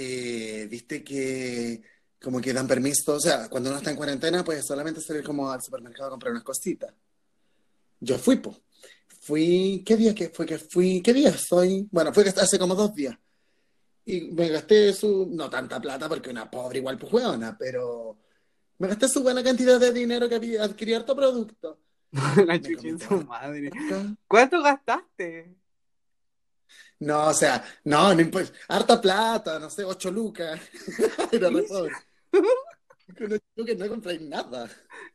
eh, viste que como que dan permiso, o sea, cuando uno está en cuarentena, pues solamente salir como al supermercado a comprar unas cositas. Yo fui, po. Fui, ¿qué día que fue que fui? ¿Qué día soy? Bueno, fue que hace como dos días. Y me gasté su, no tanta plata porque una pobre igual pues hueona, pero me gasté su buena cantidad de dinero que había adquirí harto producto. La chucha en su madre. ¿Cuánto gastaste? No, o sea, no, no importa. Harta plata, no sé, ocho lucas. Era re pobre. Con ocho lucas no compráis nada.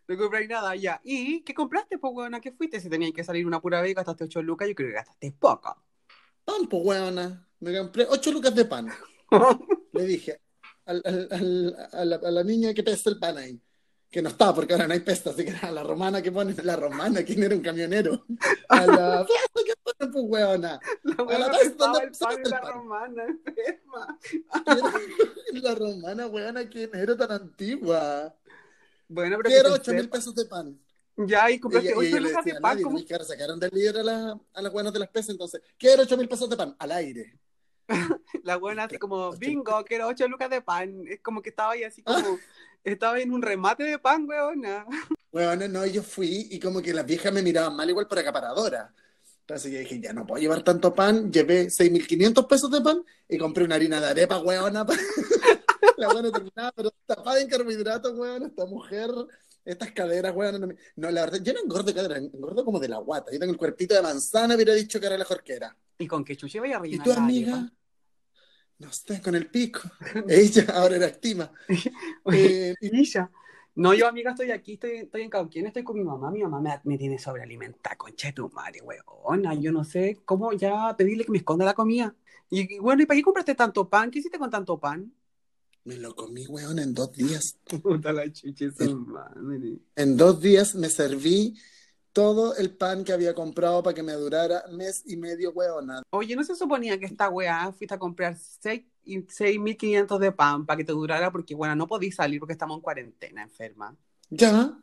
No compráis nada, ya. ¿Y qué compraste, pues, weona? ¿Qué fuiste? Si tenías que salir una pura vez y gastaste 8 lucas, yo creo que gastaste poco. Pan, pues, huevona. Me compré ocho lucas de pan. Le dije al- al- al- a, la, a la niña que pesa el pan ahí. Que no estaba, porque ahora no hay pesta, así que era la romana que pone, la romana, ¿quién era un camionero? A la que pues, huevona. La A weona la vez, pensaba ¿dónde el pan y la pan? romana, enferma. La romana, huevona, ¿quién era tan antigua? Bueno, pero que Quiero ocho mil pesos de pan. Ya, y compraste Ella- y 8 ella le lucas de pan. ¿cómo? que ahora sacaron del líder a, la, a las buenas de las pesas, entonces, quiero ocho mil pesos de pan, al aire. La buena así como, bingo, quiero 8 lucas de pan. Es como que estaba ahí así Ah. como, estaba en un remate de pan, weona. Bueno, no, yo fui y como que las viejas me miraban mal igual por acaparadora. Entonces yo dije, ya no puedo llevar tanto pan, llevé 6.500 pesos de pan y compré una harina de arepa, weona. La buena terminaba, pero tapada en carbohidratos, weona, esta mujer, estas caderas, weona. No, la verdad, yo no engordo de cadera, engordo como de la guata. Yo tengo el cuerpito de manzana, hubiera dicho que era la jorquera. ¿Y con qué chuche vaya a ¿Y rellenar tu la amiga? No sé, con el pico. Ella ahora era activa. Eh, y- Ella. No, yo, amiga, estoy aquí, estoy, estoy en Cauquien, estoy con mi mamá. Mi mamá me, me tiene sobrealimentada, concha de tu madre, weona. Yo no sé cómo ya pedirle que me esconda la comida. Y, y bueno, ¿y para qué compraste tanto pan? ¿Qué hiciste con tanto pan? me lo comí, weón, en dos días. Puta la chuche, su madre. En dos días me serví todo el pan que había comprado para que me durara mes y medio, weona. Oye, ¿no se suponía que esta weá fuiste a comprar seis y 6.500 de pan para que te durara? Porque, bueno, no podís salir porque estamos en cuarentena, enferma. ¿Ya?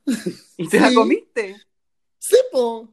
¿Y te la comiste? Sí, po.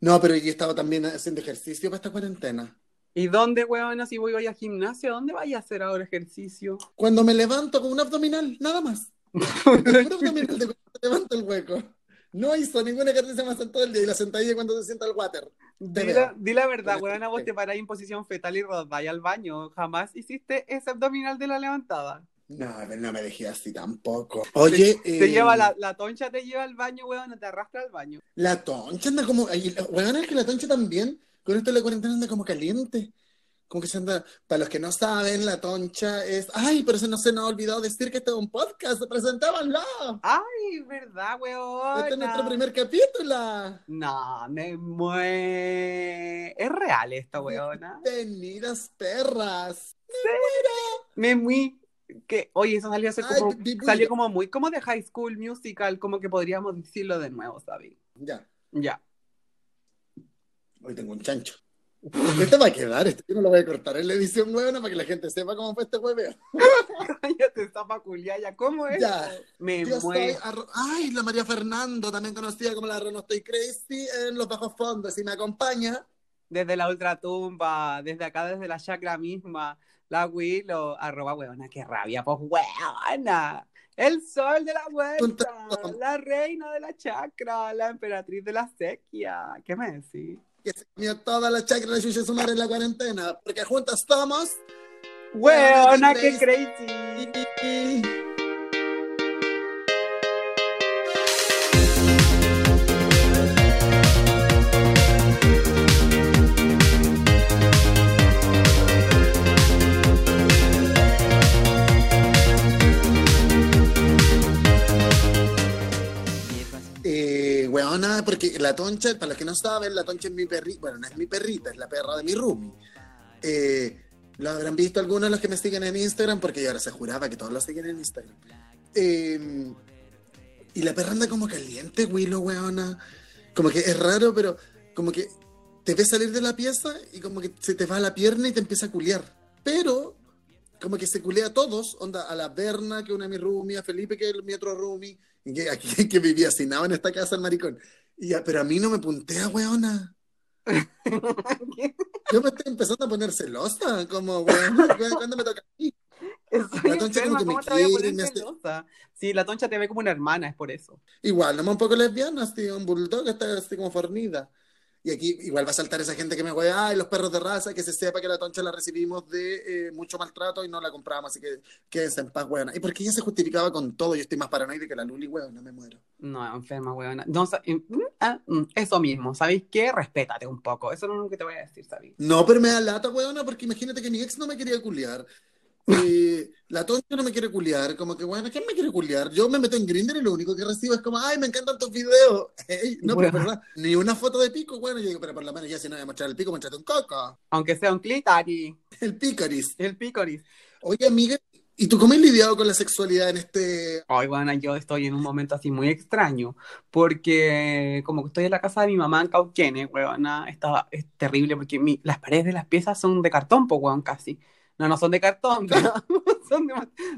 No, pero yo estaba también haciendo ejercicio para esta cuarentena. ¿Y dónde, weona, si voy hoy al gimnasio? ¿Dónde vaya a hacer ahora ejercicio? Cuando me levanto con un abdominal, nada más. Un abdominal de cuando levanto el hueco. No hizo ningún ejercicio más en todo el día. Y la sentadilla cuando se sienta el water. Di la, di la verdad, weona, vos te parás en posición fetal y rodáis al baño. Jamás hiciste ese abdominal de la levantada. No, pero no me dejé así tampoco. Oye, Te eh, lleva la, la toncha, te lleva al baño, weona, te arrastra al baño. La toncha anda como. Weón, es que la toncha también, con esto de la cuarentena anda como caliente. Como que se anda. Para los que no saben, la toncha es. Ay, pero se no se nos ha olvidado decir que este es un podcast. Presentábanlo. Ay, verdad, weona. Este es nuestro primer capítulo. No, me mue... Es real esta weona. Bienvenidas, perras. Me muy... Que, oye, eso salió hace como... Salió como muy como de High School Musical, como que podríamos decirlo de nuevo, ¿sabes? Ya, Ya. hoy tengo un chancho. Este va a quedar, este yo no lo voy a cortar en la edición huevona para que la gente sepa cómo fue este hueveo. Cállate, peculiar, ya, ¿cómo es? Ya. Me Yo muero. Ay, la María Fernando, también conocida como la No Estoy Crazy en los bajos fondos. Y me acompaña. Desde la ultratumba, desde acá, desde la chacra misma, la Willow, arroba weona, qué rabia, pues weona. El sol de la vuelta, la reina de la chacra, la emperatriz de la sequía. ¿Qué me decís? Que se comió toda la chacra de Chucha Sumar en la cuarentena, porque juntas somos. Weona, qué crazy. Weona, porque la toncha, para los que no saben, la toncha es mi perrita. Bueno, no es mi perrita, es la perra de mi roomie. Eh, lo habrán visto algunos de los que me siguen en Instagram, porque yo ahora se juraba que todos lo siguen en Instagram. Eh, y la perra anda como caliente, Willow, weona. Como que es raro, pero como que te ves salir de la pieza y como que se te va a la pierna y te empieza a culiar. Pero como que se culea a todos, onda, a la Berna, que una de mis roomies, a Felipe, que es mi otro roomie, que, aquí, que vivía asinado en esta casa, el maricón. Y ya, pero a mí no me puntea, weona. Yo me estoy empezando a poner celosa, como, weona, ¿cuándo me toca a mí? Soy La toncha enferma, como que me ¿cómo te voy a quiere, me hace-? Sí, la toncha te ve como una hermana, es por eso. Igual, no un poco lesbiana, así, un bulldog está así como fornida. Y aquí igual va a saltar esa gente que me juega, ay, los perros de raza, que se sepa que la toncha la recibimos de eh, mucho maltrato y no la compramos, así que quédense en paz, weona. Y porque ella se justificaba con todo, yo estoy más paranoide que la Luli, weona, me muero. No, enferma, weona. No, mm, ah, mm, eso mismo, ¿sabéis qué? Respétate un poco. Eso es lo único que te voy a decir, ¿sabéis? No, pero me da lata, weona, porque imagínate que mi ex no me quería culiar. Eh, la toncha no me quiere culiar, como que, bueno, ¿quién me quiere culiar? Yo me meto en Grindr y lo único que recibo es como, ay, me encantan tus videos. Ey, no, pero Bueno. es verdad, ni una foto de pico, bueno, yo digo, pero por lo menos ya si no voy a mostrar el pico, muéstrate un coco. Aunque sea un clitoris, El picoris. el picoris. Oye, amiga, ¿y tú cómo has lidiado con la sexualidad en este... Ay, bueno, yo estoy en un momento así muy extraño, porque como que estoy en la casa de mi mamá en Cauquenes, weona, está, es terrible porque mi- las paredes de las piezas son de cartón, pues, weón, casi. No, no son de cartón, son de,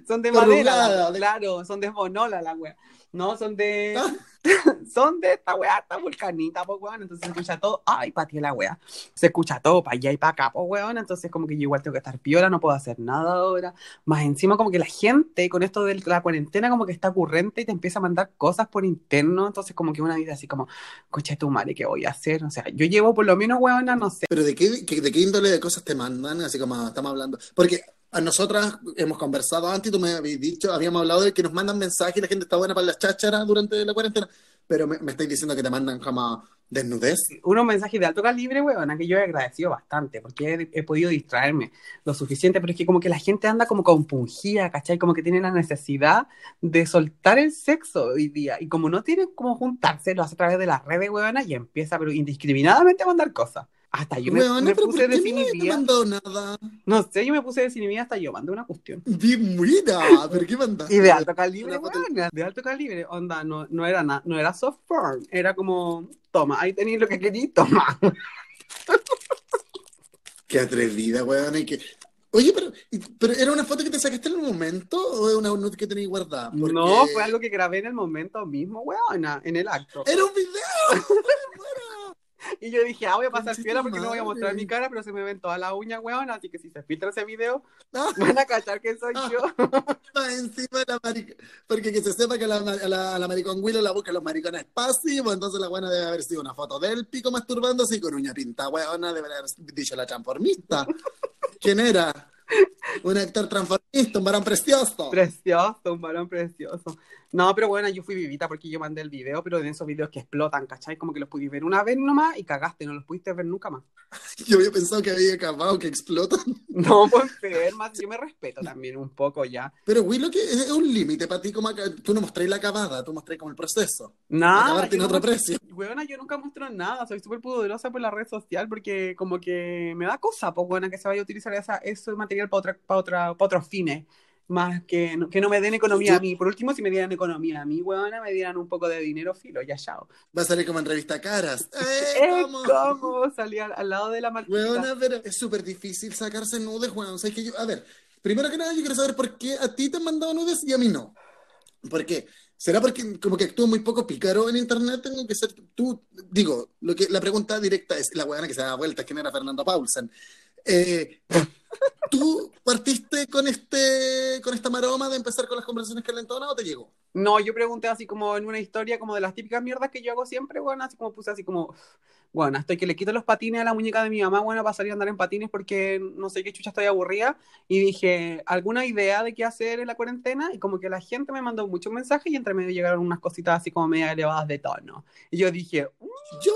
son de madera, de- claro, son de bonola la wea. No, son de, son de esta wea, esta vulcanita, pues, weón, entonces se escucha todo, ay, pateé la wea, se escucha todo para allá y para acá, pues, weón, entonces como que yo igual tengo que estar piola, no puedo hacer nada ahora, más encima como que la gente con esto de la cuarentena como que está ocurrente y te empieza a mandar cosas por interno, entonces como que una vida así como, coche tu madre, ¿qué voy a hacer? O sea, yo llevo por lo menos, weona, no sé, Pero de qué, qué- de qué índole de cosas te mandan, así como estamos hablando. Porque a nosotras hemos conversado antes, tú me habías dicho, habíamos hablado de que nos mandan mensajes y la gente está buena para las chácharas durante la cuarentena, pero me, me estáis diciendo que te mandan como desnudez. unos mensajes de alto calibre, weona, que yo he agradecido bastante, porque he, he podido distraerme lo suficiente, pero es que como que la gente anda como compungida, ¿cachai? Como que tiene la necesidad de soltar el sexo hoy día, y como no tienen como juntarse, lo hace a través de las redes, weona, y empieza, pero indiscriminadamente a mandar cosas. Hasta yo me, Weona, me pero puse ¿por qué desinhibida. nada? No sé, yo me puse desinhibida hasta yo mandé una cuestión. Mira, pero ¿qué mandaste? Y de alto calibre, weona, de alto calibre, onda, no, no era nada, no era soft porn, era como, toma, ahí tenéis lo que queréis, toma. Qué atrevida, weón. y que- Oye, pero, pero ¿era una foto que te sacaste en el momento o es una nude que tenías guardada? Porque No, fue algo que grabé en el momento mismo, weona, en el acto. ¡Era un video! Y yo dije, ah, voy a pasar piola porque no voy a mostrar madre. mi cara, pero se me ven todas las uñas, weona, así que si se filtra ese video, Ah, van a cachar que soy yo. más encima de la Porque que se sepa que la, a la, a la maricón Willow la buscan los maricones pasivos, entonces la buena debe haber sido una foto del pico masturbándose y con uña pinta, weona, debe haber dicho la transformista. ¿Quién era? Un actor transformista, un varón precioso. Precioso, un varón precioso. No, pero bueno, yo fui vivita porque yo mandé el video, pero de esos videos que explotan, ¿cachai? Como que los pudiste ver una vez nomás y cagaste, no los pudiste ver nunca más. Yo había pensado que había acabado, que explotan. No, pues enferma, yo me respeto también un poco ya. Pero Willow, que es un límite para ti, como acá- tú no mostrás la acabada, tú mostrás como el proceso. Nada. Acabar yo tiene no otro precio. Weona, yo nunca muestro nada, soy súper pudorosa por la red social porque como que me da cosa, pues buena que se vaya a utilizar esa, ese material para otra, para otra, para otros fines, más que no, que no me den economía Yo- a mí. Por último, si me dieran economía a mí, weona, me dieran un poco de dinero, filo, ya chao. Va a salir como en revista Caras. Eh, ¡Eh, cómo! ¿Cómo? Salí al, al lado de la marquita. Pero es súper difícil sacarse nudes, weón. O sea, es que yo, a ver, primero que nada, yo quiero saber por qué a ti te han mandado nudes y a mí no. ¿Por qué? ¿Será porque como que actúo muy poco pícaro en internet? Tengo que ser tú. Digo, lo que la pregunta directa es la weona que se da vuelta, ¿quién era Fernando Paulsen? Eh, ¿Tú partiste con este con esta maroma de empezar con las conversaciones calentonas o te llegó? No, yo pregunté así como en una historia como de las típicas mierdas que yo hago siempre, bueno, así como puse así como, bueno, estoy que le quito los patines a la muñeca de mi mamá, bueno, para salir a andar en patines porque no sé qué chucha estoy aburrida. Y dije, ¿alguna idea de qué hacer en la cuarentena? Y como que la gente me mandó muchos mensajes y entre medio llegaron unas cositas así como media elevadas de tono. Y yo dije, "Mm, Yo.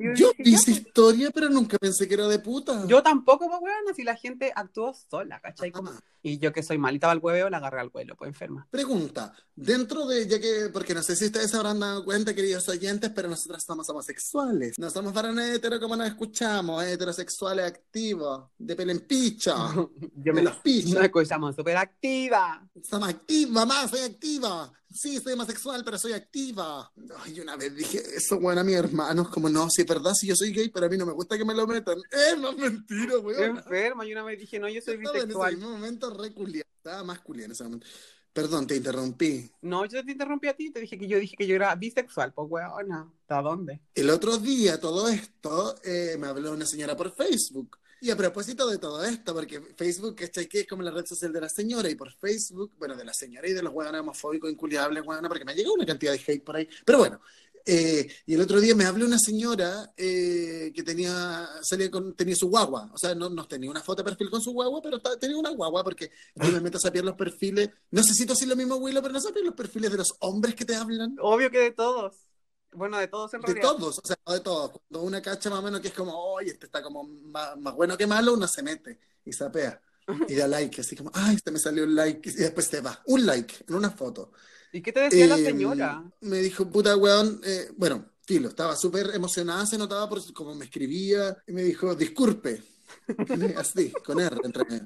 Y yo dije, vi "Ya, esa pues". historia, pero nunca pensé que era de puta. Yo tampoco, pues, weón, si la gente actuó sola, ¿cachai? Como- Ah. Y yo que soy malita para el hueveo, la agarré al vuelo, pues enferma. Pregunta, dentro de, ya que, porque no sé si ustedes habrán dado cuenta, queridos oyentes, pero nosotros somos homosexuales. No somos varones hetero como nos escuchamos, heterosexuales activos, de pelo en picho, Yo me los pichos. Nos escuchamos súper activa. Somos activa, mamá, soy activa. Sí, soy homosexual, pero soy activa. Ay, una vez dije eso, bueno, a mi hermano, como no, si es verdad, si yo soy gay, pero a mí no me gusta que me lo metan. Es más mentira, weón. Enferma. Y una vez dije, no, yo soy Estaba en ese bisexual. mismo momento re culiado. Estaba más culiado en ese momento. Perdón, te interrumpí. No, yo te interrumpí a ti. Te dije que yo dije que yo era bisexual. Pues, weona. ¿Hasta dónde? El otro día, todo esto, eh, me habló una señora por Facebook Y a propósito de todo esto, porque Facebook, ¿cachai? Que es como la red social de la señora, y por Facebook, bueno, de la señora y de los hueones homofóbicos, inculiables, hueones, porque me ha llegado una cantidad de hate por ahí. Pero bueno, eh, y el otro día me habló una señora eh, que tenía, salía con, tenía su guagua, o sea, no, no tenía una foto de perfil con su guagua, pero tenía una guagua, porque yo me meto a saber los perfiles, no sé si así lo mismo, Willow, pero no sabes los perfiles de los hombres que te hablan. Obvio que de todos. Bueno, de todos en De realidad. todos, o sea, no de todos. Cuando una cacha más o menos que es como, oye, este está como más, más bueno que malo, uno se mete y sapea y da like, así como, ay, este me salió un like, y después se va. Un like en una foto. ¿Y qué te decía la Eh, señora? Me dijo, puta weón, eh, bueno, filo, estaba súper emocionada, se notaba por como me escribía, y me dijo, disculpe, así, con R entre medio.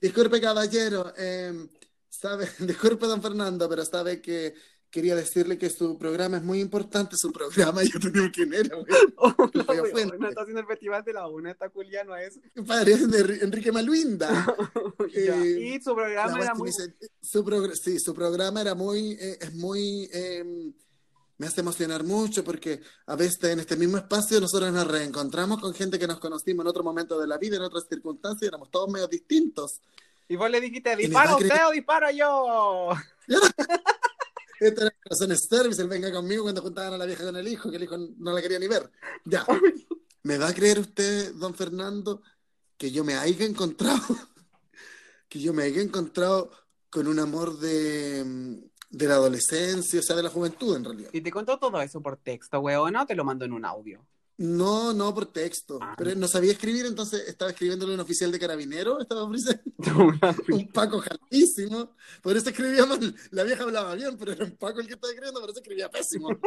Disculpe, caballero, eh, sabe, disculpe, don Fernando, pero sabe que quería decirle que su programa es muy importante, su programa, yo te digo quién era, weón. Oh, weona, fuente. está haciendo el festival de la una, está culiano eso. Padre de Enri- Enrique Maluinda. Eh, Y su programa era es muy... dice, su progr- sí, su programa era muy, eh, es muy, eh, me hace emocionar mucho porque a veces en este mismo espacio nosotros nos reencontramos con gente que nos conocimos en otro momento de la vida, en otras circunstancias, éramos todos medio distintos. Y vos le dijiste, dispara usted o disparo yo. Este era Corazón Service, el venga conmigo cuando juntaban a la vieja con el hijo, que el hijo no la quería ni ver. Ya. ¿Me va a creer usted, don Fernando, que yo me haya encontrado, que yo me haya encontrado con un amor de, de la adolescencia, o sea, de la juventud en realidad? Y te contó todo eso por texto, weón, ¿no? Te lo mando en un audio. No, no por texto, Ah. pero no sabía escribir, entonces estaba escribiéndole a un oficial de carabinero, estaba ofreciendo un Paco jalísimo, por eso escribía mal. La vieja hablaba bien, pero era un Paco el que estaba escribiendo, por eso escribía pésimo.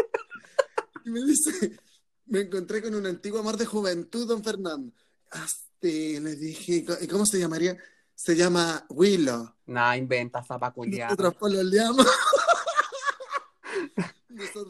Y me dice, me encontré con un antiguo amor de juventud, don Fernando. Este, le dije, ¿y cómo se llamaría? Se llama Willow. Nah, inventa zapa culiada. Nosotros pololeamos.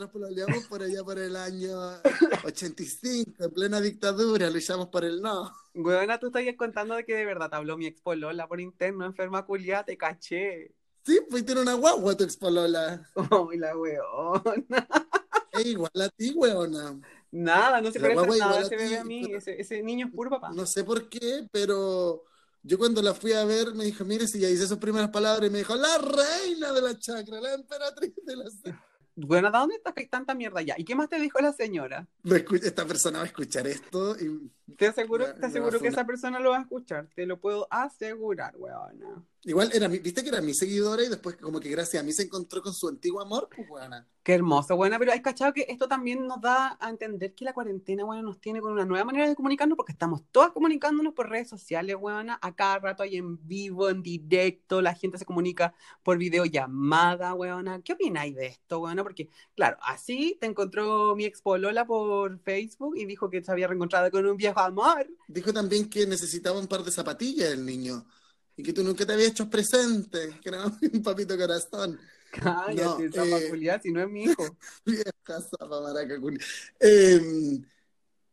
Nosotros pololeamos por allá por el año 85, en plena dictadura, luchamos por el no. Weona, tú estás contando de que de verdad te habló mi ex polola por interno, enferma culiada, te caché. Sí, pues tiene una guagua tu expolola. Ay, la weona. Es igual a ti, weona. Nada, no se La parece nada a ese bebé a mí. pero- Ese, ese niño es puro papá. No sé por qué, pero yo cuando la fui a ver me dijo, mire, si ya hice sus primeras palabras, y me dijo, la reina de la chacra, la emperatriz de la... Bueno, ¿de dónde hay tanta mierda ya? ¿Y qué más te dijo la señora? Esta persona va a escuchar esto y Te aseguro, Me- te aseguro que esa persona lo va a escuchar. Te lo puedo asegurar, weona. Igual era mi, viste que era mi seguidora y después como que gracias a mí se encontró con su antiguo amor, pues weona. Qué hermoso, buena, pero hay cachado que esto también nos da a entender que la cuarentena, bueno, nos tiene con una nueva manera de comunicarnos porque estamos todas comunicándonos por redes sociales, buena, a cada rato hay en vivo, en directo, la gente se comunica por videollamada, weona. ¿Qué opináis de esto, weona? Porque, claro, así te encontró mi ex polola por Facebook y dijo que se había reencontrado con un viejo amor. Dijo también que necesitaba un par de zapatillas el niño y que tú nunca te habías hecho presente, que era un papito corazón. Cállate, No, esa eh, si no es mi hijo. Vieja zapa maraca. Eh,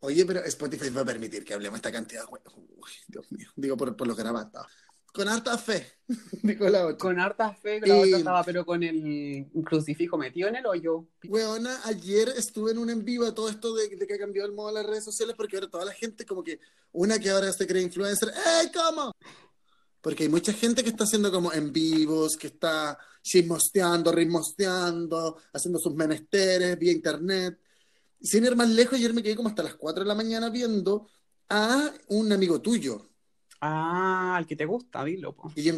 oye, pero Spotify va a permitir que hablemos esta cantidad de Uy, Dios mío. Digo por, por los grabados. Con harta fe, dijo la otra. Con harta fe, la otra estaba pero con el crucifijo metido en el hoyo. Weona, ayer estuve en un en vivo a todo esto de, de que ha cambiado el modo de las redes sociales porque ahora toda la gente como que, una que ahora se cree influencer, ¡Ey, cómo! Porque hay mucha gente que está haciendo como en vivos, que está chismosteando, ritmosteando, haciendo sus menesteres vía internet. Sin ir más lejos, ayer me quedé como hasta las 4 de la mañana viendo a un amigo tuyo, Ah, al que te gusta, dilo, po. que yo,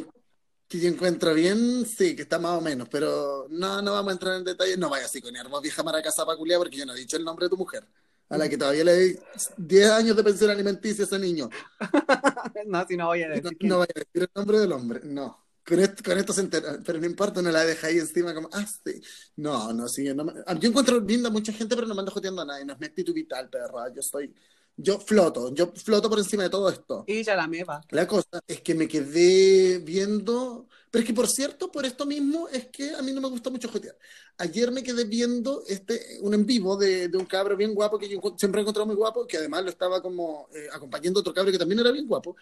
que yo encuentro bien, sí, que está más o menos, pero no, no vamos a entrar en detalles, no vaya así con vos vieja maraca zapa culia, porque yo no he dicho el nombre de tu mujer, a la que todavía le doy 10 años de pensión alimenticia a ese niño. No, si no voy a No, decir quién. no vaya a decir el nombre del hombre, no. Con esto, con esto se entera, pero no importa, no la deja ahí encima como, ah, sí. No, no, sí, yo no ah, yo encuentro linda mucha gente, pero no me ando joteando a nadie, no es mi espíritu vital, perra, yo soy, yo floto, yo floto por encima de todo esto. Y ya la meva. La cosa es que me quedé viendo, pero es que por cierto, por esto mismo, es que a mí no me gusta mucho jotear. Ayer me quedé viendo este, un en vivo de, de un cabro bien guapo que yo siempre he encontrado muy guapo, que además lo estaba como eh, acompañando otro cabro que también era bien guapo.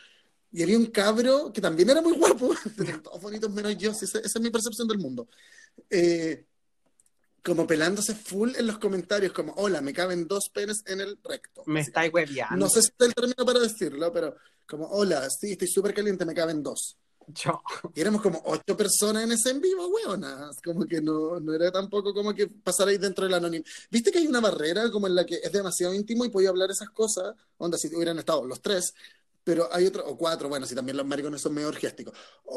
Y había un cabro que también era muy guapo, todos bonitos menos yo, sí, esa, esa es mi percepción del mundo. Eh, como pelándose full en los comentarios, como, hola, me caben dos penes en el recto. Me estáis hueviando. No sé si es el término para decirlo, pero como, hola, sí, estoy súper caliente, me caben dos. Yo. Y éramos como ocho personas en ese en vivo, weona. Como que no, no era tampoco como que pasar ahí dentro del anónimo. ¿Viste que hay una barrera como en la que es demasiado íntimo y podía hablar esas cosas? Onda, si hubieran estado los tres, pero hay otra, o cuatro, bueno, si también los maricones son medio orgiásticos.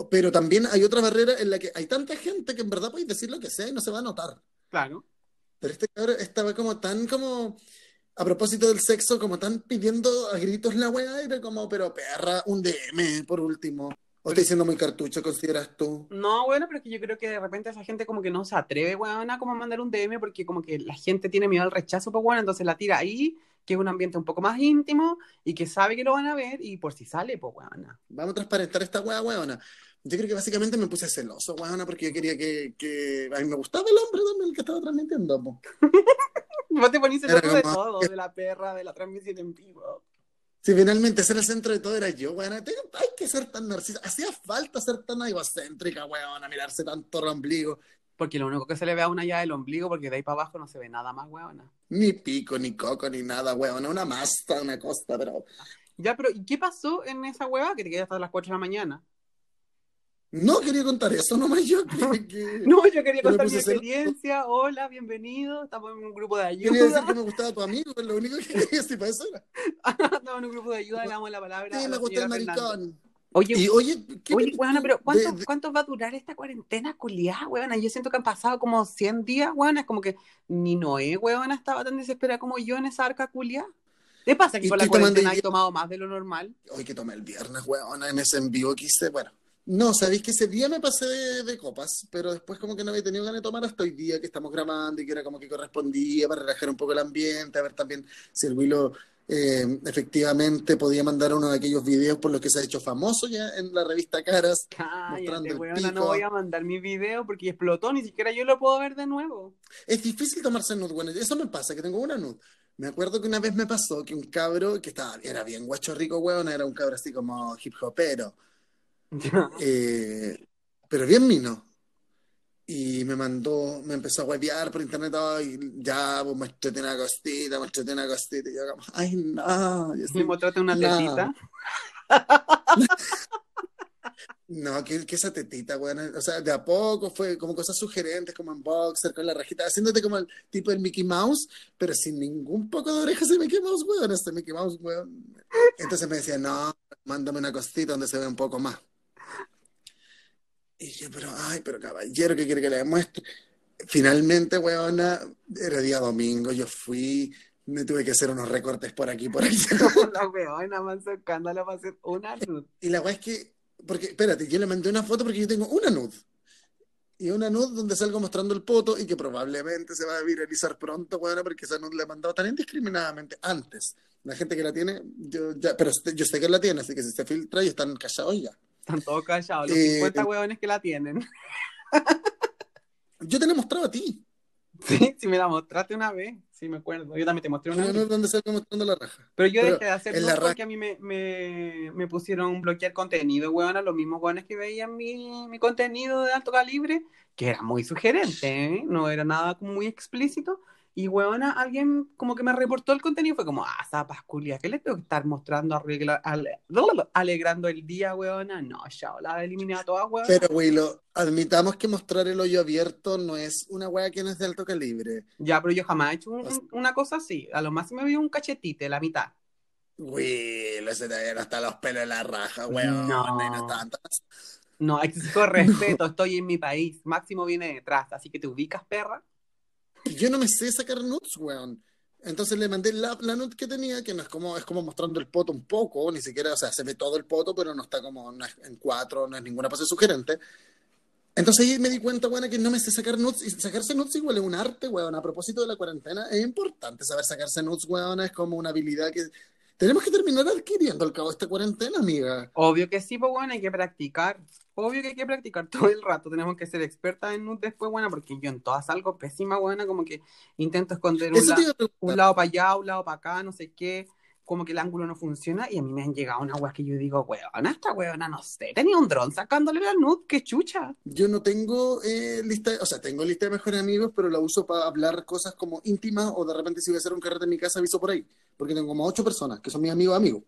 Pero también hay otra barrera en la que hay tanta gente que en verdad podéis decir lo que sea y no se va a notar. Claro. Pero este cabrón estaba como tan como, a propósito del sexo, como tan pidiendo a gritos la weá, era como, pero perra, un DM por último. O estoy siendo muy cartucho, consideras tú. No, bueno, pero es que yo creo que de repente esa gente como que no se atreve, weón, a como mandar un DM porque como que la gente tiene miedo al rechazo, pues bueno, entonces la tira ahí, que es un ambiente un poco más íntimo y que sabe que lo van a ver y por si sale, pues weón. Vamos a transparentar esta weá, weona. Yo creo que básicamente me puse celoso, weona, porque yo quería que, que... A mí me gustaba el hombre también, el que estaba transmitiendo. po. Vos te ponís celoso de como- todo, de la perra, de la transmisión en vivo. Si finalmente ser el centro de todo era yo, weona, te- hay que ser tan narcisa. Hacía falta ser tan egocéntrica, weona, mirarse tanto el ombligo. Porque lo único que se le ve a una ya es el ombligo, porque de ahí para abajo no se ve nada más, weón. Ni pico, ni coco, ni nada, weona. Una masta, una costa, pero... Ya, pero ¿y qué pasó en esa hueva que te quedaste hasta las 4 de la mañana? No quería contar eso nomás yo. Que, que- No, yo quería me contar mi experiencia. Hola, bienvenido. Estamos en un grupo de Quería decir ayuda. que me gustaba tu amigo, es lo único que quería decir para eso era. Estamos en un grupo de ayuda, le damos la palabra. Sí, a me la gusta el maricón. Oye, Y oye, ¿qué oye, tú pero de- ¿cuánto, de- ¿cuánto va a durar esta cuarentena culiada, weona? Yo siento que han pasado como 100 días, weona. Es como que ni Noé, weona, estaba tan desesperada como yo en esa arca culiada. ¿Te pasa que con la cuarentena has tomado más de lo normal? Hoy que tomé el viernes, weona, en ese en vivo que hice, bueno. No, sabéis que ese día me pasé de, de copas, pero después como que no había tenido ganas de tomar hasta hoy día que estamos grabando y que era como que correspondía para relajar un poco el ambiente, a ver también si el Willow eh, efectivamente podía mandar uno de aquellos videos por los que se ha hecho famoso ya en la revista Caras. Mostrando Cállate, el weona, no pico. voy a mandar mi video porque explotó, ni siquiera yo lo puedo ver de nuevo. Es difícil tomarse nude, bueno, eso me pasa, que tengo una nude. Me acuerdo que una vez me pasó que un cabro que estaba, era bien guacho rico, weón, era un cabro así como hip hopero. Eh, pero bien mino. Y me mandó, me empezó a huevear por internet, ay, ya, pues muéstrate una costita, muéstrate una costita. Y yo como, ay, no, yo estoy- una No. tetita. no, que, que esa tetita, weón, o sea, de a poco fue como cosas sugerentes, como en boxer, con la rajita, haciéndote como el tipo del Mickey Mouse, pero sin ningún poco de orejas de Mickey Mouse, weón, este Mickey Mouse, weón. Entonces me decía, no, mándame una costita donde se ve un poco más. Y yo, pero, ay, pero caballero, ¿qué quiere que le demuestre? Finalmente, weona, era día domingo, yo fui, me tuve que hacer unos recortes por aquí, por allá. la weona, más escándalo para hacer una luz. Y la weá es que, porque, espérate, yo le mandé una foto porque yo tengo una nud. Y una nud donde salgo mostrando el poto y que probablemente se va a viralizar pronto, weona, porque esa nud la he mandado tan indiscriminadamente antes. La gente que la tiene, yo ya, pero yo sé que la tiene, así que si se filtra y están callados ya. Están todos callados, los Eh, 50 hueones que la tienen. Yo te la he mostrado a ti. Sí, si me la mostraste una vez, sí me acuerdo. Yo también te mostré una Una vez. donde salgo mostrando la raja. Pero yo pero dejé de hacerlo la porque a mí me, me, me pusieron bloquear contenido, weón, a los mismos weones que veían mi, mi contenido de alto calibre, que era muy sugerente, ¿eh? no era nada muy explícito. Y, weona, alguien como que me reportó el contenido, fue como, ah, zapas culia, ¿qué le tengo que estar mostrando, arregla- ale- alegrando el día, weona? No, ya, la eliminé a todas, weona. Pero, Willow, admitamos que mostrar el hoyo abierto no es una weá que no es de alto calibre. Ya, pero yo jamás he hecho un- O sea- un- una cosa así. A lo más me vio un cachetite, la mitad. Willow, ese te dieron hasta los pelos de la raja, weón. No. y no tantas. No, exijo respeto, estoy en mi país. Máximo viene detrás, así que te ubicas, perra. Yo no me sé sacar nudes, weón. Entonces le mandé la, la nude que tenía, que no es como, es como mostrando el poto un poco, ni siquiera, o sea, se ve todo el poto, pero no está como no es en cuatro, no es ninguna pose sugerente. Entonces ahí me di cuenta, weón, que no me sé sacar nudes, y sacarse nudes igual es un arte, weón. A propósito de la cuarentena, es importante saber sacarse nudes, weón, es como una habilidad que tenemos que terminar adquiriendo al cabo de esta cuarentena, amiga. Obvio que sí, pues bueno, hay que practicar. Obvio que hay que practicar todo el rato. Tenemos que ser expertas en nudes después, buena, porque yo en todas salgo pésima, buena, como que intento esconder un, la- un lado para allá, un lado para acá, no sé qué. Como que el ángulo no funciona y a mí me han llegado unas weas que yo digo, weona, esta weona, no sé, tenía un dron sacándole la nud, qué chucha. Yo no tengo eh, lista, o sea, tengo lista de mejores amigos, pero la uso para hablar cosas como íntimas o de repente si voy a hacer un carrete en mi casa aviso por ahí, porque tengo como ocho personas que son mis amigos amigos.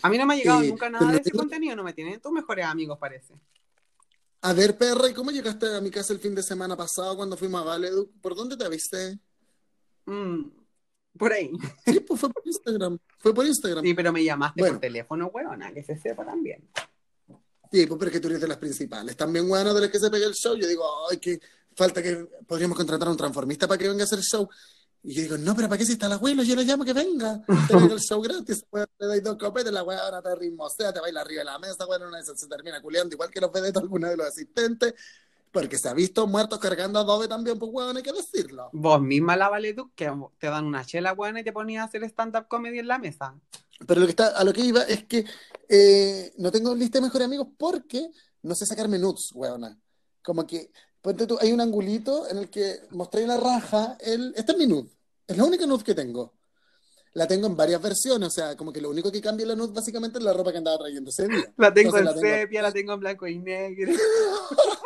A mí no me ha llegado Eh, nunca nada de no ese tengo- contenido, no me tienen tus mejores amigos, parece. A ver, perra, ¿y cómo llegaste a mi casa el fin de semana pasado cuando fuimos a Valedu? ¿Por dónde te viste? Mm, por ahí. Sí, pues fue por Instagram. Fue por Instagram. Sí, pero me llamaste Bueno. por teléfono, weona, que se sepa también. Sí, pues pero es que tú eres de las principales. También, bueno, de las que se pega el show. Yo digo, ay, que falta que podríamos contratar a un transformista para que venga a hacer el show. Y yo digo, no, pero ¿para qué si está el abuelo? Yo le llamo que venga. Te venga el show gratis. Le dais dos copetes, la weá ahora te ritmosea, te baila arriba de la mesa, bueno, una vez se termina culeando, igual que los vedetos, algunos de los asistentes. Porque se ha visto muertos cargando adobe también, pues weón, hay que decirlo. Vos misma la vale tú, que te dan una chela, weona, y te ponías a hacer stand-up comedy en la mesa. Pero lo que está, a lo que iba es que eh, no tengo lista de mejores amigos porque no sé sacarme nudes, weona. Como que, ponte tú, hay un angulito en el que mostré la raja, el, este es mi nude, es la única nude que tengo. La tengo en varias versiones, o sea, como que lo único que cambia la nude básicamente es la ropa que andaba trayendo ese día. La tengo Entonces en la tengo- sepia, la tengo en blanco y negro.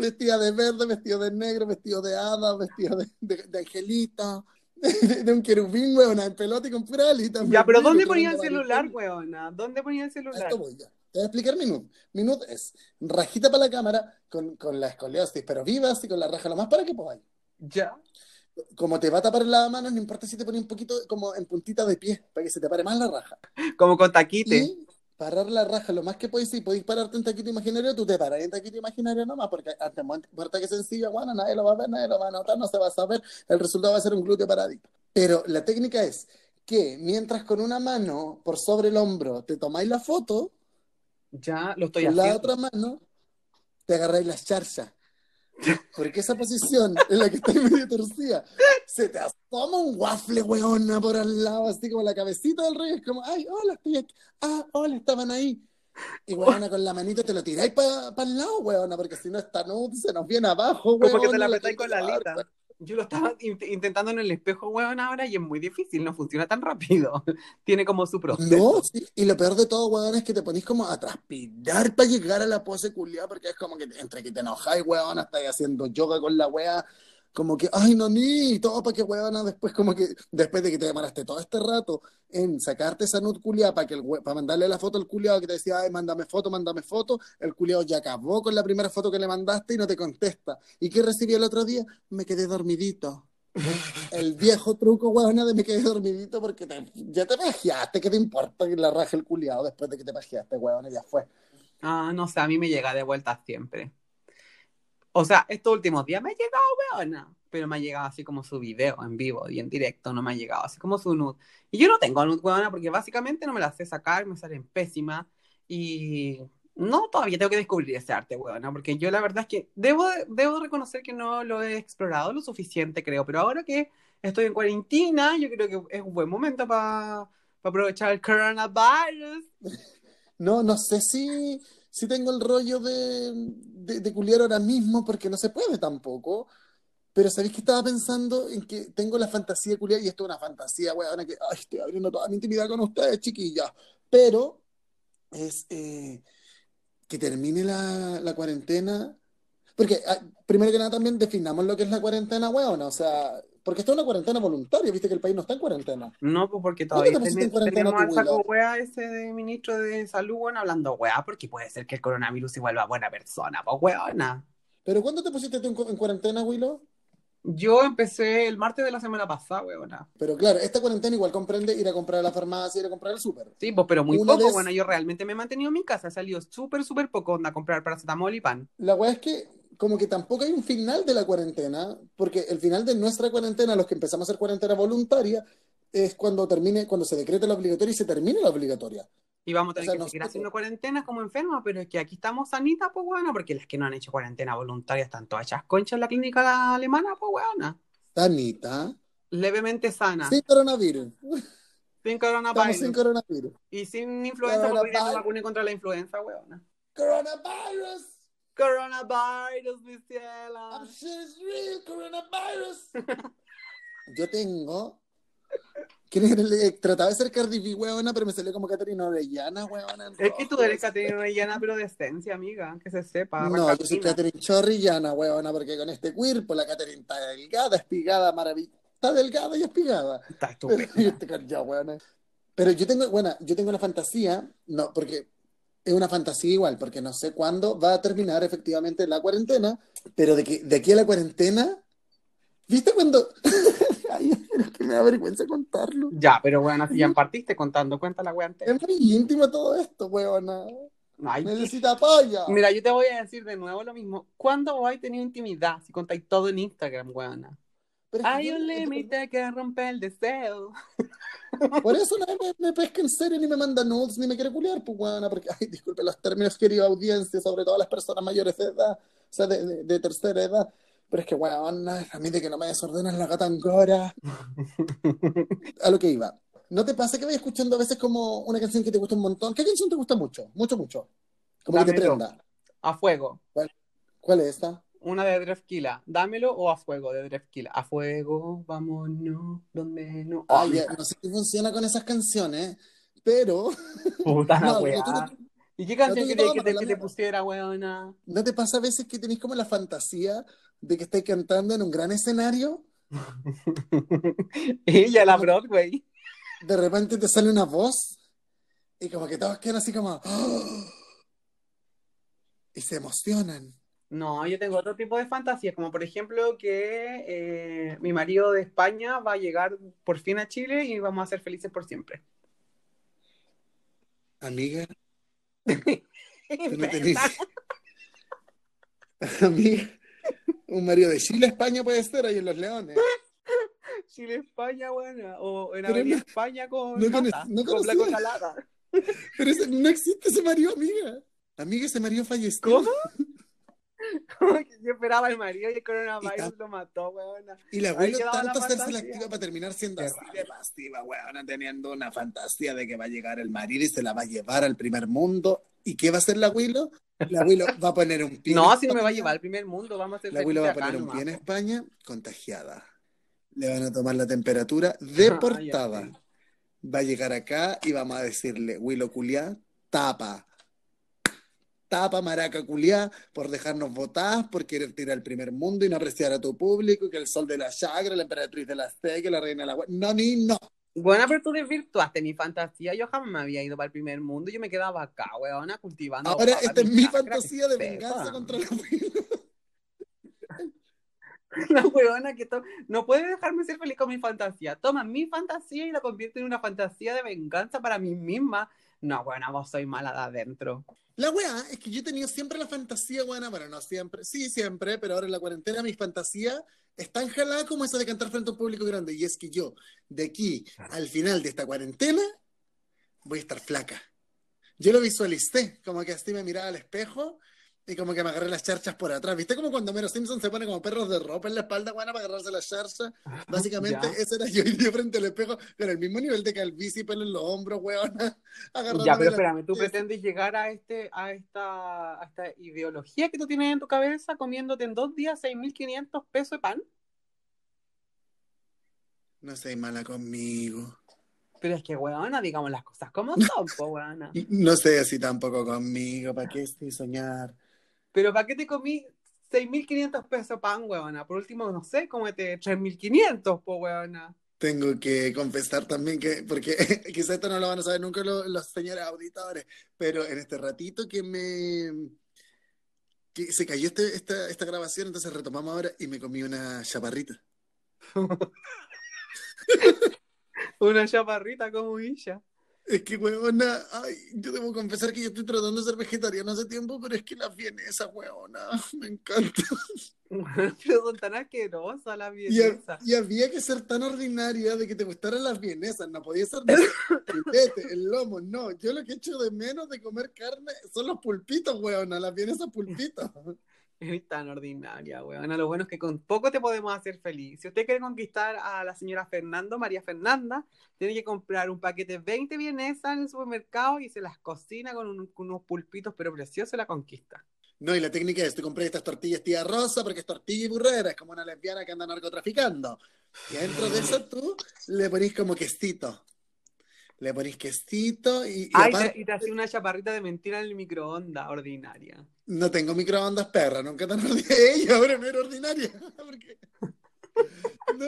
Vestida de verde, vestido de negro, vestido de hada, vestido de, de, de angelita, de, de un querubín, weona, en pelota y con pura alita. Ya, pero ¿dónde ponía el celular, weona? ¿Dónde ponía el celular? esto voy ya. Te voy a explicar mi nude. Mi nude es rajita para la cámara con, con la escoliosis, pero viva así con la raja lo más para que podáis. Ya. Como te va a tapar el lavamanos, no importa si te pones un poquito como en puntita de pie, para que se te pare más la raja. Como con taquite. Y parar la raja lo más que podéis, si podéis pararte en taquito imaginario, tú te paras en taquito imaginario nomás, porque ante muerta que sencilla, bueno, nadie lo va a ver, nadie lo va a notar, no se va a saber, el resultado va a ser un glúteo paradito. Pero la técnica es que mientras con una mano por sobre el hombro te tomáis la foto, Ya, lo estoy con la haciendo. otra mano te agarráis las charchas. Porque esa posición en la que estáis medio torcida, se te asoma un waffle, weona, por al lado, así como la cabecita del rey, es como, ay, hola, estoy aquí, ah, hola, estaban ahí. Y weona, con la manito te lo tiráis para el lado, weona, porque si no esta nude se nos viene abajo, Como que te weona, la apretáis con la alita. Yo lo estaba int- intentando en el espejo, weón, ahora y es muy difícil, no funciona tan rápido. Tiene como su proceso. No, sí, y lo peor de todo, weón, es que te ponís como a transpirar para llegar a la pose culiada, porque es como que entre que te enojáis, weón, estáis haciendo yoga con la wea, como que, ay, no, ni, todo para que, weón, después como que, después de que te demoraste todo este rato en sacarte esa nut culiada para que mandarle la foto al culiado que te decía, ay, mándame foto, mándame foto, el culiado ya acabó con la primera foto que le mandaste y no te contesta. ¿Y qué recibí el otro día? Me quedé dormidito. El viejo truco, weón, de me quedé dormidito porque te- ya te pajeaste. ¿Qué te importa que la raje el culiado después de que te pajeaste, weón? Ya fue. Ah, no sé, a mí me llega de vuelta siempre. O sea, estos últimos días me ha llegado, weona, pero me ha llegado así como su video en vivo y en directo, no me ha llegado así como su nude. Y yo no tengo nude, weona, porque básicamente no me la sé sacar, me salen pésimas y no, todavía tengo que descubrir ese arte, weona, porque yo la verdad es que debo, debo reconocer que no lo he explorado lo suficiente, creo, pero ahora que estoy en cuarentena, yo creo que es un buen momento para aprovechar el coronavirus. No, no sé si, si tengo el rollo de, de, de culiar ahora mismo porque no se puede tampoco. Pero sabéis que estaba pensando en que tengo la fantasía de culiar y esto es una fantasía, weón, que estoy abriendo toda mi intimidad con ustedes, chiquillas. Pero es eh, que termine la, la cuarentena. Porque, ah, primero que nada, también definamos lo que es la cuarentena, weón. O sea, porque esto es una cuarentena voluntaria, viste que el país no está en cuarentena. No, pues porque ¿Cuándo te todavía pusiste en ten- cuarentena tenemos al saco wea ese de ministro de salud, bueno, hablando wea, porque puede ser que el coronavirus se vuelva buena persona, pues weona. ¿Pero cuándo te pusiste tú en, cu- en cuarentena, Willow? Yo empecé el martes de la semana pasada, weona. Pero claro, esta cuarentena igual comprende ir a comprar a la farmacia, ir a comprar al súper. Sí, pues, pero muy Una poco, vez- bueno, yo realmente me he mantenido en mi casa, he salido súper, súper poco onda a comprar paracetamol y pan. La weá es que como que tampoco hay un final de la cuarentena, porque el final de nuestra cuarentena, los que empezamos a hacer cuarentena voluntaria, es cuando termine, cuando se decrete la obligatoria y se termine la obligatoria. Y vamos a tener O sea, que seguir haciendo cuarentenas como enfermas, pero es que aquí estamos sanitas, pues weona, porque las que no han hecho cuarentena voluntaria están todas hechas conchas en la clínica alemana, pues weona. Sanita. Levemente sana, Sin coronavirus. sin coronavirus. sin coronavirus. Y sin influenza, porque Coronavirus. vacuné contra la influenza, weona. Coronavirus. Coronavirus, mi ciela. I'm sure it's real, coronavirus. Yo tengo ¿Quién era el- eh, trataba de ser Cardi B, weona, pero me salió como Caterina Orellana, weona. Es que tú eres Caterina Orellana, pero de esencia, amiga, que se sepa. No, yo soy Caterina. Chorrillana, weona, porque con este cuerpo la Catherine está delgada, espigada, maravillosa. Está delgada y espigada. Está estupenda. este ya, weona. Pero yo tengo, bueno, yo tengo una fantasía, no, porque es una fantasía igual, porque no sé cuándo va a terminar efectivamente la cuarentena, pero de, que, de aquí a la cuarentena, ¿viste cuando? Ay, es que me da vergüenza contarlo. Ya, pero bueno, si ya partiste contando, cuenta la entera. Es muy íntimo todo esto, weona. Ay, Necesita apoyo. Mira, yo te voy a decir de nuevo lo mismo. ¿Cuándo vais a tener intimidad si contáis todo en Instagram, weona? Pero es que Hay un límite que rompe el deseo. Por eso nadie me, me pesca en serio, ni me manda nudes, ni me quiere culiar, pues, porque, ay, disculpe los términos, querida audiencia, sobre todo las personas mayores de edad, o sea, de, de- de tercera edad. Pero es que, weona, a mí de que no me desordenas la gata angora. A lo que iba. ¿No te pasa que vas escuchando a veces como una canción que te gusta un montón? ¿Qué canción te gusta mucho? Mucho, mucho. Como que te Dámelo. prenda. A fuego. ¿Cuál es esta? Una de Drefkila. Dámelo o a fuego de Drefkila. A fuego, vámonos, donde no. Ya, no sé si funciona con esas canciones, pero Puta No, weá. tuyo- ¿Y qué canción tuyo querías que te, que te pusiera, weona? ¿no te pasa a veces que tenéis como la fantasía de que estáis cantando en un gran escenario? Ella, la Broadway. de repente te sale una voz y como que todos quedan así como ¡oh! y se emocionan. No, yo tengo otro tipo de fantasías, como por ejemplo que eh, mi marido de España va a llegar por fin a Chile y vamos a ser felices por siempre. Amiga, tú no tenés... Amiga, un marido de Chile, España puede ser ahí en Los Leones. Chile, España, buena. O en Avenida no- España con no cono- nata, no con. Pero ese- no existe ese marido, amiga. Amiga, ese marido falleció. ¿Cómo? Como que Yo esperaba el marido y el coronavirus lo mató, weona. Y la abuela quedaba la tanto hacerse la activa para terminar siendo así de pasiva, weona, teniendo una fantasía de que va a llegar el marido y se la va a llevar al primer mundo. ¿Y qué va a hacer la abuelo? La abuelo va a poner un pie. No, si no me va a llevar al primer mundo, vamos a ser La abuela va a poner un pie en. España contagiada. Le van a tomar la temperatura de Ay, portada. ay. Va a llegar acá y vamos a decirle, Willow Culiá, tapa. Tapa, maraca culiá, por dejarnos votar, por querer tirar al primer mundo y no apreciar a tu público, que el sol de la chagra, la emperatriz de la que la reina de la... No, ni no. Bueno, pero tú desvirtuaste mi fantasía. Yo jamás me había ido para el primer mundo. Yo me quedaba acá, weona, cultivando. Ahora esta es mi fantasía de venganza sepa. contra la. La weona que to- no puede dejarme ser feliz con mi fantasía. Toma mi fantasía y la convierte en una fantasía de venganza para mí misma. No, weona, vos soy mala de adentro. La weá es que yo he tenido siempre la fantasía, buena, bueno, no siempre, sí, siempre, pero ahora en la cuarentena mi fantasía es tan jalada como esa de cantar frente a un público grande. Y es que yo, de aquí al final de esta cuarentena, voy a estar flaca. Yo lo visualicé, como que así me miraba al espejo y como que me agarré las charchas por atrás. ¿Viste como cuando Mero Simpson se pone como perros de ropa en la espalda, buena, para agarrarse las charchas? Básicamente, Ya. ese era yo y yo frente al espejo, con el mismo nivel de calvicie pelo en los hombros, agarrándome Ya, pero espérame, ¿tú pretendes llegar a este, a esta, a esta ideología que tú tienes en tu cabeza comiéndote en dos días 6.500 pesos de pan? No seas mala conmigo. Pero es que, weona, digamos las cosas como son, po, weona. No sé así tampoco conmigo, ¿para qué estoy soñar? Pero ¿para qué te comí 6.500 pesos pan, weona? Por último, no sé, cómete 3.500, po, weona. Tengo que confesar también que, porque quizá esto no lo van a saber nunca los, los señores auditores, pero en este ratito que me que se cayó este- esta, esta grabación, entonces retomamos ahora y me comí una chaparrita. Una chaparrita como ella. Es que, huevona, ay, yo debo confesar que yo estoy tratando de ser vegetariano hace tiempo, pero es que las vienesas, huevona, me encanta. Pero son tan asquerosas las vienesas. y había que ser tan ordinaria de que te gustaran las vienesas, no podía ser el filete, el lomo, no. Yo lo que echo de menos de comer carne son los pulpitos, weona, las vienesas pulpitos. Es tan ordinaria, weona. Lo bueno es que con poco te podemos hacer feliz. Si usted quiere conquistar a la señora Fernando, María Fernanda, tiene que comprar un paquete 20 vienesas en el supermercado y se las cocina con, un- con unos pulpitos, pero preciosos la conquista. No, y la técnica es, tú compré estas tortillas tía rosa porque es tortilla y burrera, es como una lesbiana que anda narcotraficando. Y dentro de eso tú le ponís como quesito. Le ponís quesito y, y Ay, aparte- te- y te hacía una chaparrita de mentira en el microondas, ordinaria. no tengo microondas, perra, nunca tan ordinaria. Ella ahora no era ordinaria. Porque- No.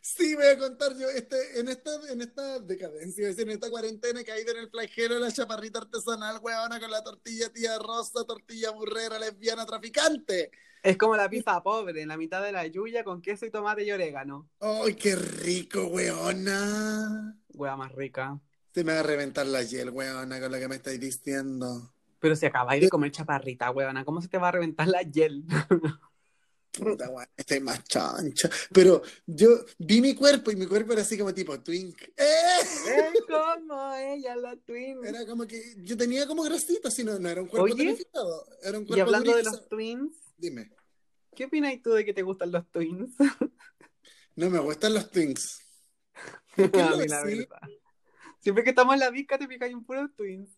Sí, voy a contar yo, este, en, esta, en esta decadencia, es decir, en esta cuarentena he caído en el flagelo la chaparrita artesanal, huevona, con la tortilla tía rosa, tortilla burrera, lesbiana, traficante. Es como la pizza pobre, en la mitad de la yuya con queso y tomate y orégano. ¡Ay, qué rico, weona! Hueá más rica. Se me va a reventar la hiel, weona, con lo que me estáis diciendo. Pero si acabáis de comer chaparrita, huevona, ¿cómo se te va a reventar la hiel? Puta, weona, estoy más chancha. Pero yo vi mi cuerpo y mi cuerpo era así como tipo twink. ¡Eh! es como ella, la twin. Era como que yo tenía como grasita, si no, no era un cuerpo Oye, tonificado. Era un cuerpo Y hablando de los twins, Dime, ¿qué opinas tú de que te gustan los twins? no me gustan los verdad. Siempre que estamos en la visca te picáis un puro twins.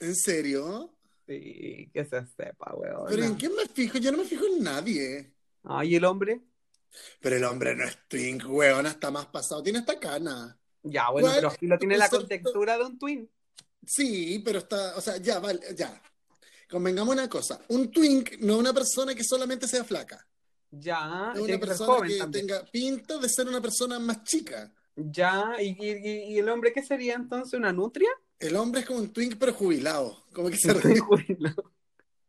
¿En serio? Sí, que se sepa, weón. ¿Pero en quién me fijo? Yo no me fijo en nadie. Ay, el hombre. Pero el hombre no es twink, weón, está más pasado. Tiene esta cana. Ya, bueno, pero Filo tiene la contextura de un twin. Sí, pero está, o sea, ya, vale, ya. Convengamos una cosa. Un twink no es una persona que solamente sea flaca. Ya, Es una persona que tenga pinta de ser una persona más chica. Ya, ¿y, y, y- y el hombre qué sería entonces? ¿Una nutria? El hombre es como un twink pero jubilado. Como que se ríe.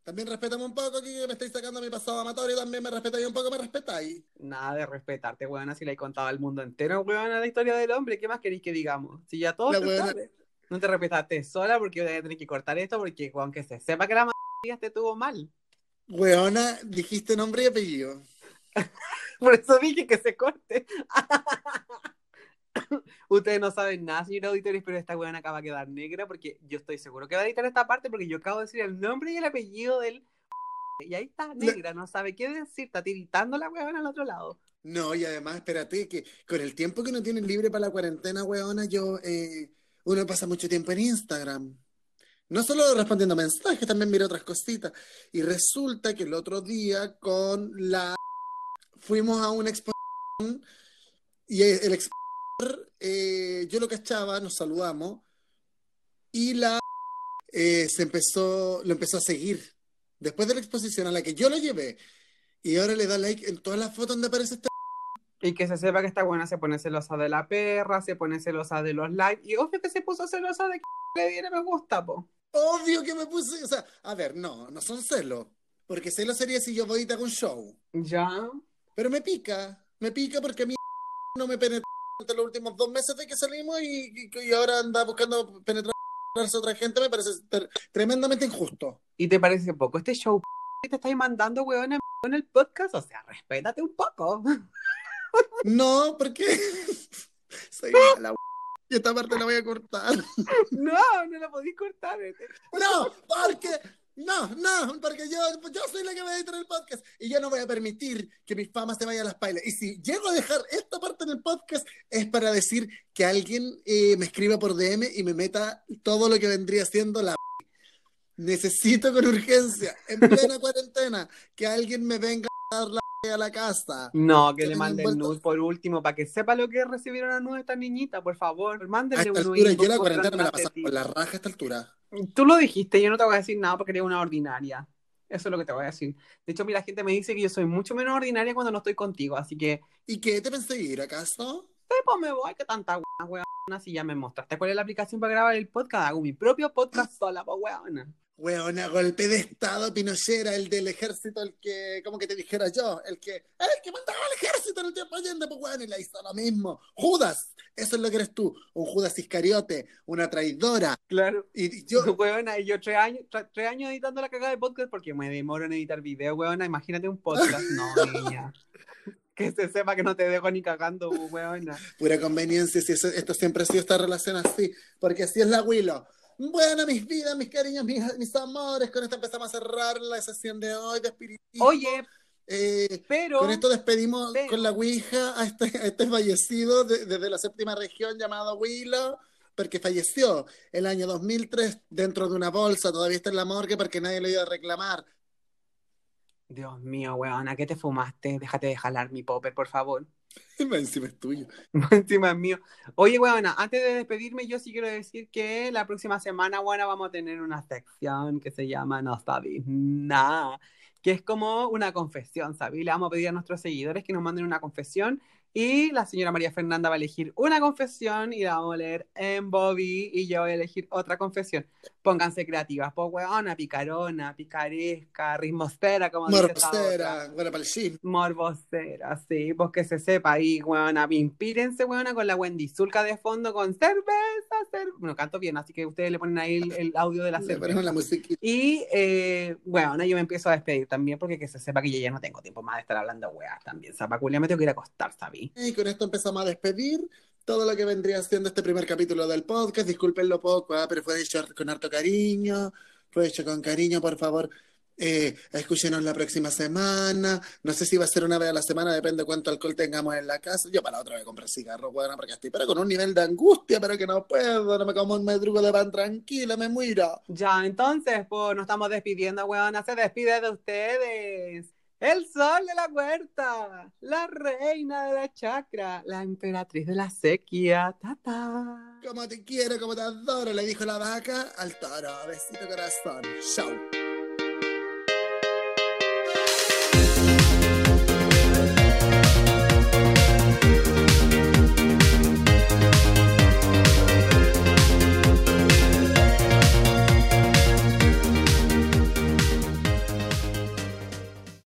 También respétame un poco que me estáis sacando mi pasado amatorio, también me respetáis un poco, me respetáis. Nada de respetarte, weón, si le he contado al mundo entero, weón, la historia del hombre. ¿Qué más queréis que digamos? Si ya todo weona-. No te respetaste sola porque voy a tener que cortar esto porque, aunque se sepa que la madre te tuvo mal. Weona, dijiste nombre y apellido. Por eso dije que se corte. Ustedes no saben nada, señor auditores, pero esta weón acaba de quedar negra porque yo estoy seguro que va a editar esta parte porque yo acabo de decir el nombre y el apellido del... Y ahí está, negra, no sabe qué decir, está tiritando la weón al otro lado. No, y además, espérate, que con el tiempo que uno tiene libre para la cuarentena, weona, yo, eh, uno pasa mucho tiempo en Instagram. No solo respondiendo mensajes, también mira otras cositas. Y resulta que el otro día con la... Fuimos a una exposición y el expositor, eh, yo lo cachaba, nos saludamos, y la eh, se empezó, lo empezó a seguir. Después de la exposición a la que yo lo llevé, y ahora le da like en todas las fotos donde aparece este Y que se sepa que esta buena se pone celosa de la perra, se pone celosa de los likes, y obvio que se puso celosa de que le diera me gusta, po. Obvio que me puse, o sea, a ver, no, no son celos, porque celos sería si yo voy y te hago un show, Ya. pero me pica, me pica porque a mí no me penetró durante los últimos dos meses de que salimos y, y- y ahora anda buscando penetrarse a otra gente, me parece tremendamente injusto. ¿Y te parece poco este show que te estáis mandando, weón, en el podcast? O sea, respétate un poco. No, porque soy mala, y esta parte la voy a cortar. No, no la podéis cortar. No, porque, no, no, porque yo, yo soy la que va a editar el podcast y yo no voy a permitir que mi fama se vaya a las pailas. Y si llego a dejar esta parte en el podcast es para decir que alguien eh, me escriba por DM y me meta todo lo que vendría siendo la... Necesito con urgencia, en plena cuarentena, que alguien me venga a dar la a la casa. No, que Que le manden vuelto- nude por último, para que sepa lo que es recibir una nude esta niñita, por favor. A Mándenle esta un altura, yo la cuarentena me la tetita. por la raja a esta altura. Tú lo dijiste, yo no te voy a decir nada porque eres una ordinaria. Eso es lo que te voy a decir. De hecho, mira, la gente me dice que yo soy mucho menos ordinaria cuando no estoy contigo, así que, ¿Y qué te pensé ir acaso? sí, pues me voy, que tanta weona, weona, si ya me mostraste cuál es la aplicación para grabar el podcast, hago mi propio podcast sola, pues weona. Weona, golpe de estado, Pinochera, el del ejército, el que, como que te dijera yo, el que, el que mandaba al ejército en el tiempo Allende, pues weón, y le hizo lo mismo. Judas, eso es lo que eres tú, un Judas Iscariote, una traidora. Claro. Y yo, Weona, y yo tres años, tre- tres años editando la cagada de podcast porque me demoro en editar video, weona. Imagínate un podcast. No, niña. Que se sepa que no te dejo ni cagando, weona. pura conveniencia, si eso- esto siempre ha sido esta relación así, porque así es la Willow. Bueno, mis vidas, mis cariños, mis, mis amores, con esto empezamos a cerrar la sesión de hoy de espiritismo. Oye, Eh, pero. Con esto despedimos Pero- con la Ouija a este, a este fallecido de- desde la séptima región llamado Willow. porque falleció el año 2003 dentro de una bolsa, todavía está en la morgue porque nadie lo iba a reclamar. Dios mío, weona, ¿qué te fumaste? Déjate de jalar mi popper, por favor. Encima es tuyo. Encima es mío. Oye, weona, antes de despedirme, yo sí quiero decir que la próxima semana, bueno, vamos a tener una sección que se llama No sabes nada, que es como una confesión, ¿sabes? Le vamos a pedir a nuestros seguidores que nos manden una confesión y la señora María Fernanda va a elegir una confesión y la vamos a leer en Bobby y yo voy a elegir otra confesión. Pónganse creativas, pues weona, picarona, picaresca, ritmosfera, como Morbosera, bueno, para el gym. Morbosera, sí, pues que se sepa ahí, weona, inspírense, weona, con la Wendy Zulka de fondo con cerveza, cerveza. Bueno, canto bien, así que ustedes le ponen ahí el, el audio de la cerveza. la. Y eh, bueno, yo me empiezo a despedir también porque que se sepa que yo ya no tengo tiempo más de estar hablando weas también. Zapaculia, me tengo que ir a acostar, ¿sabí? Y con esto empezamos a despedir todo lo que vendría siendo este primer capítulo del podcast. Disculpenlo poco, ah, pero fue hecho con harto cariño, fue hecho con cariño, por favor. Eh, escúchenos la próxima semana. No sé si va a ser una vez a la semana, depende cuánto alcohol tengamos en la casa. Yo para la otra vez comprar cigarros, bueno, porque estoy pero con un nivel de angustia, pero que no puedo, no me como un medrugo de pan tranquilo, me muero. Ya, entonces, pues nos estamos despidiendo, weona. Se despide de ustedes. El sol de la huerta, la reina de la chacra, la emperatriz de la sequía. Tata. Como te quiero, como te adoro, le dijo la vaca al toro. Besito corazón. Chau.